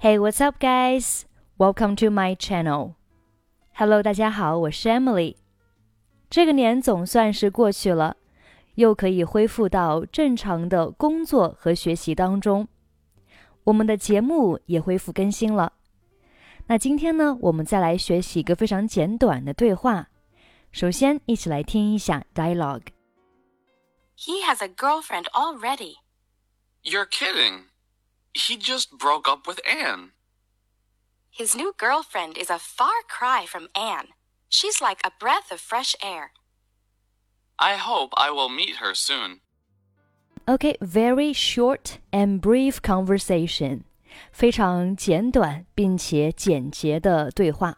Hey, what's up, guys? Welcome to my channel. Hello，大家好，我是 Emily。这个年总算是过去了，又可以恢复到正常的工作和学习当中。我们的节目也恢复更新了。那今天呢，我们再来学习一个非常简短的对话。首先，一起来听一下 dialogue。He has a girlfriend already. You're kidding. He just broke up with Anne. His new girlfriend is a far cry from Anne. She's like a breath of fresh air. I hope I will meet her soon. Okay, very short and brief conversation，非常简短并且简洁的对话。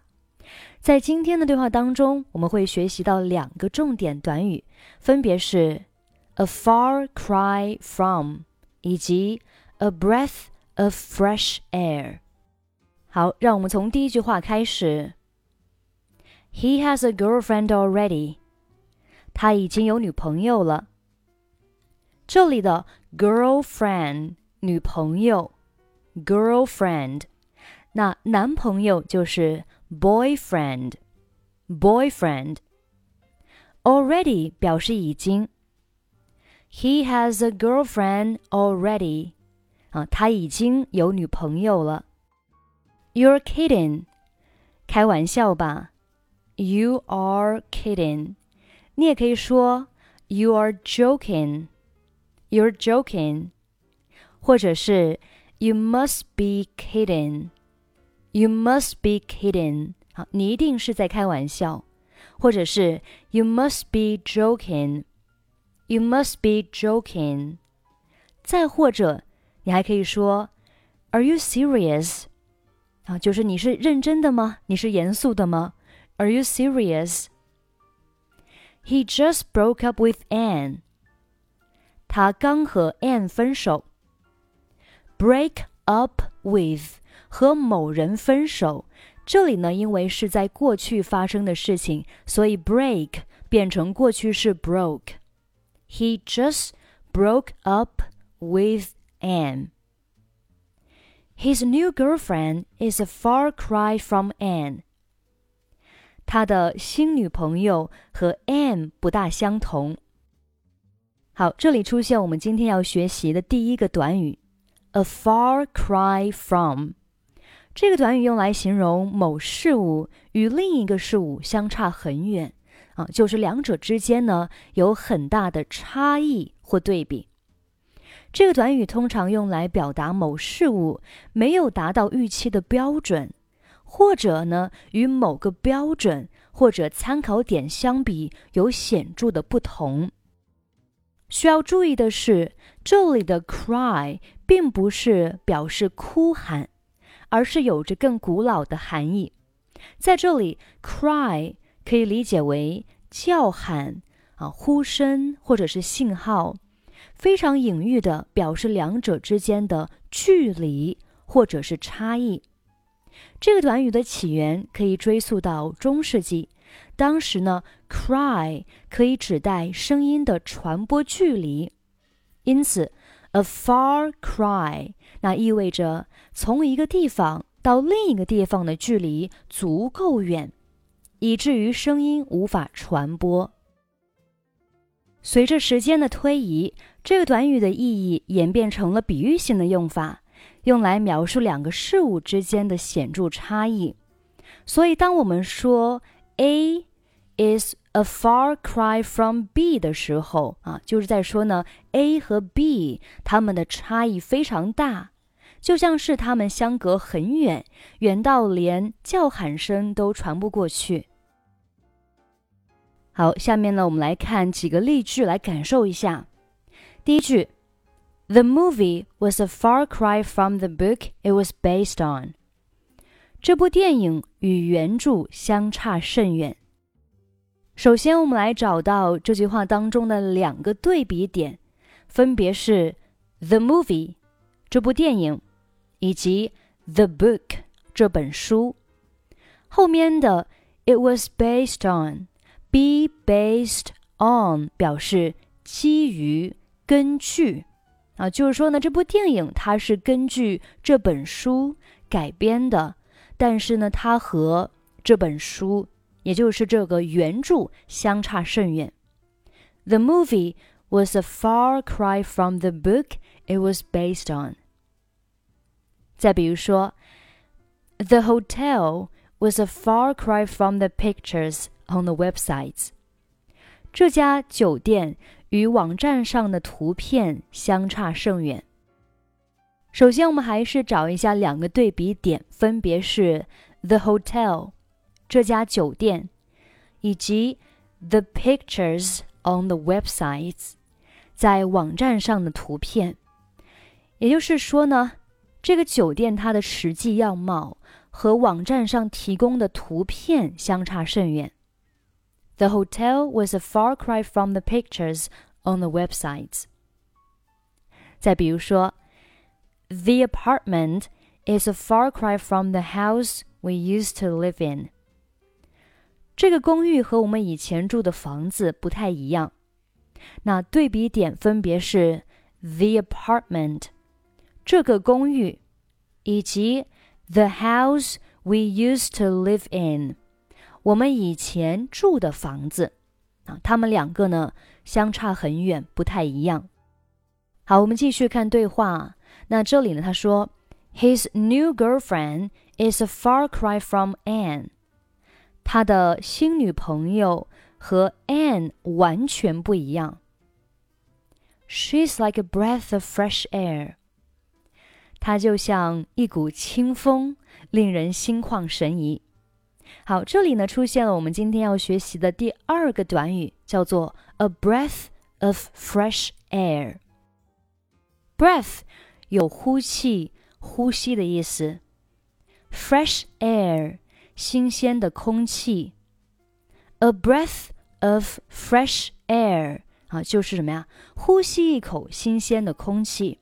在今天的对话当中，我们会学习到两个重点短语，分别是 a far cry from 以及 a breath of fresh air。好，让我们从第一句话开始。He has a girlfriend already。他已经有女朋友了。这里的 girlfriend 女朋友，girlfriend，那男朋友就是 boyfriend，boyfriend。already 表示已经。He has a girlfriend already。 啊，他已经有女朋友了。You're kidding，开玩笑吧？You are kidding。你也可以说 You are joking。You're joking，或者是 You must be kidding。You must be kidding。好，你一定是在开玩笑，或者是 You must be joking。You must be joking。再或者，你还可以说 Are you serious？啊，就是你是认真的吗？你是严肃的吗？Are you serious？He just broke up with Anne. 他刚和 Anne 分手。Break up with 和某人分手，这里呢，因为是在过去发生的事情，所以 break 变成过去式 broke。He just broke up with Anne. His new girlfriend is a far cry from Anne. 他的新女朋友和 Anne 不大相同。好，这里出现我们今天要学习的第一个短语，a far cry from。这个短语用来形容某事物与另一个事物相差很远啊，就是两者之间呢有很大的差异或对比。这个短语通常用来表达某事物没有达到预期的标准。或者呢，与某个标准或者参考点相比有显著的不同。需要注意的是，这里的 cry 并不是表示哭喊，而是有着更古老的含义。在这里，cry 可以理解为叫喊啊、呼声或者是信号，非常隐喻的表示两者之间的距离或者是差异。这个短语的起源可以追溯到中世纪，当时呢，cry 可以指代声音的传播距离，因此，a far cry 那意味着从一个地方到另一个地方的距离足够远，以至于声音无法传播。随着时间的推移，这个短语的意义演变成了比喻性的用法。用来描述两个事物之间的显著差异，所以当我们说 A is a far cry from B 的时候，啊，就是在说呢 A 和 B 它们的差异非常大，就像是它们相隔很远，远到连叫喊声都传不过去。好，下面呢，我们来看几个例句来感受一下。第一句。The movie was a far cry from the book it was based on. 这部电影与原著相差甚远。首先，我们来找到这句话当中的两个对比点，分别是 the movie 这部电影，以及 the book 这本书。后面的 it was based on” on，be based on 表示基于、根据。啊，就是说呢，这部电影它是根据这本书 改编的，但是呢，它和这本书，也就是这个原着相差甚远。The movie was a far cry from the book it was based on。再比如说，The hotel was a far cry from the pictures on the websites。这家酒店与网站上的图片相差甚远。首先，我们还是找一下两个对比点，分别是 the hotel 这家酒店，以及 the pictures on the websites 在网站上的图片。也就是说呢，这个酒店它的实际样貌和网站上提供的图片相差甚远。The hotel was a far cry from the pictures on the websites。再比如说。The apartment is a far cry from the house we used to live in. 这个公寓和我们以前住的房子不太一样。那对比点分别是 the apartment 这个公寓，以及 the house we used to live in 我们以前住的房子啊，他们两个呢相差很远，不太一样。好，我们继续看对话。那这里呢？他说，His new girlfriend is a far cry from Anne。他的新女朋友和 Anne 完全不一样。She's like a breath of fresh air。她就像一股清风，令人心旷神怡。好，这里呢出现了我们今天要学习的第二个短语，叫做 a breath of fresh air。breath 有呼气、呼吸的意思。Fresh air，新鲜的空气。A breath of fresh air，啊，就是什么呀？呼吸一口新鲜的空气。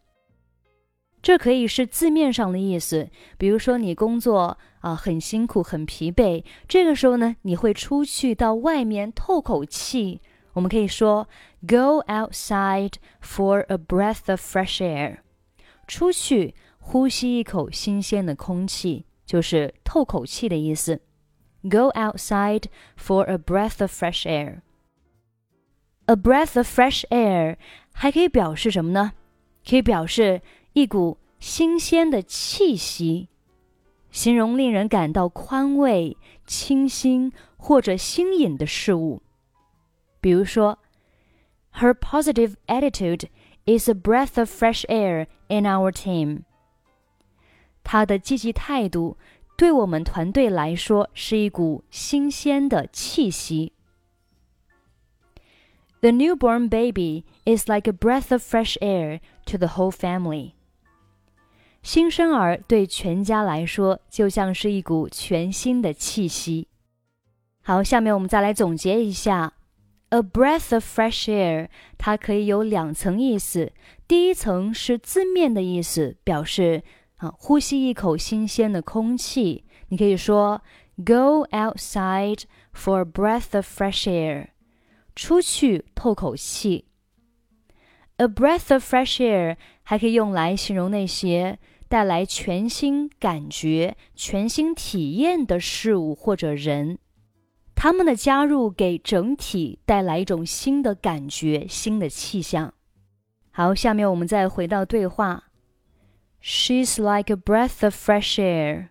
这可以是字面上的意思，比如说你工作啊很辛苦、很疲惫，这个时候呢，你会出去到外面透口气。我们可以说，Go outside for a breath of fresh air。出去呼吸一口新鲜的空气，就是透口气的意思。Go outside for a breath of fresh air. A breath of fresh air 还可以表示什么呢？可以表示一股新鲜的气息，形容令人感到宽慰、清新或者新颖的事物。比如说，Her positive attitude is a breath of fresh air in our team。他的积极态度对我们团队来说是一股新鲜的气息。The newborn baby is like a breath of fresh air to the whole family。 新生儿对全家来说就像是一股全新的气息。好，下面我们再来总结一下 A breath of fresh air，它可以有两层意思。第一层是字面的意思，表示啊，呼吸一口新鲜的空气。你可以说 Go outside for a breath of fresh air，出去透口气。A breath of fresh air 还可以用来形容那些带来全新感觉、全新体验的事物或者人。他们的加入给整体带来一种新的感觉、新的气象。好，下面我们再回到对话。She's like a breath of fresh air。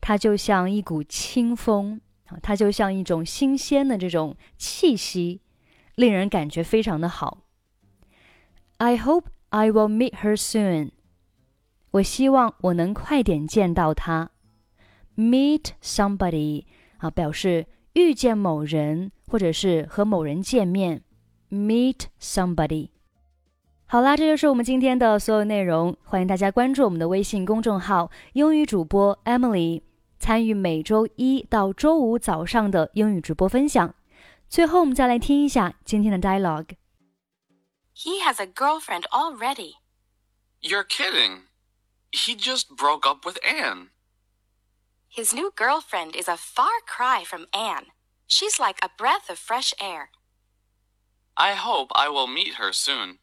她就像一股清风啊，她就像一种新鲜的这种气息，令人感觉非常的好。I hope I will meet her soon。我希望我能快点见到她。Meet somebody 啊，表示。遇见某人，或者是和某人见面，meet somebody。好啦，这就是我们今天的所有内容。欢迎大家关注我们的微信公众号“英语主播 Emily”，参与每周一到周五早上的英语直播分享。最后，我们再来听一下今天的 dialogue。He has a girlfriend already. You're kidding. He just broke up with Anne. His new girlfriend is a far cry from Anne. She's like a breath of fresh air. I hope I will meet her soon.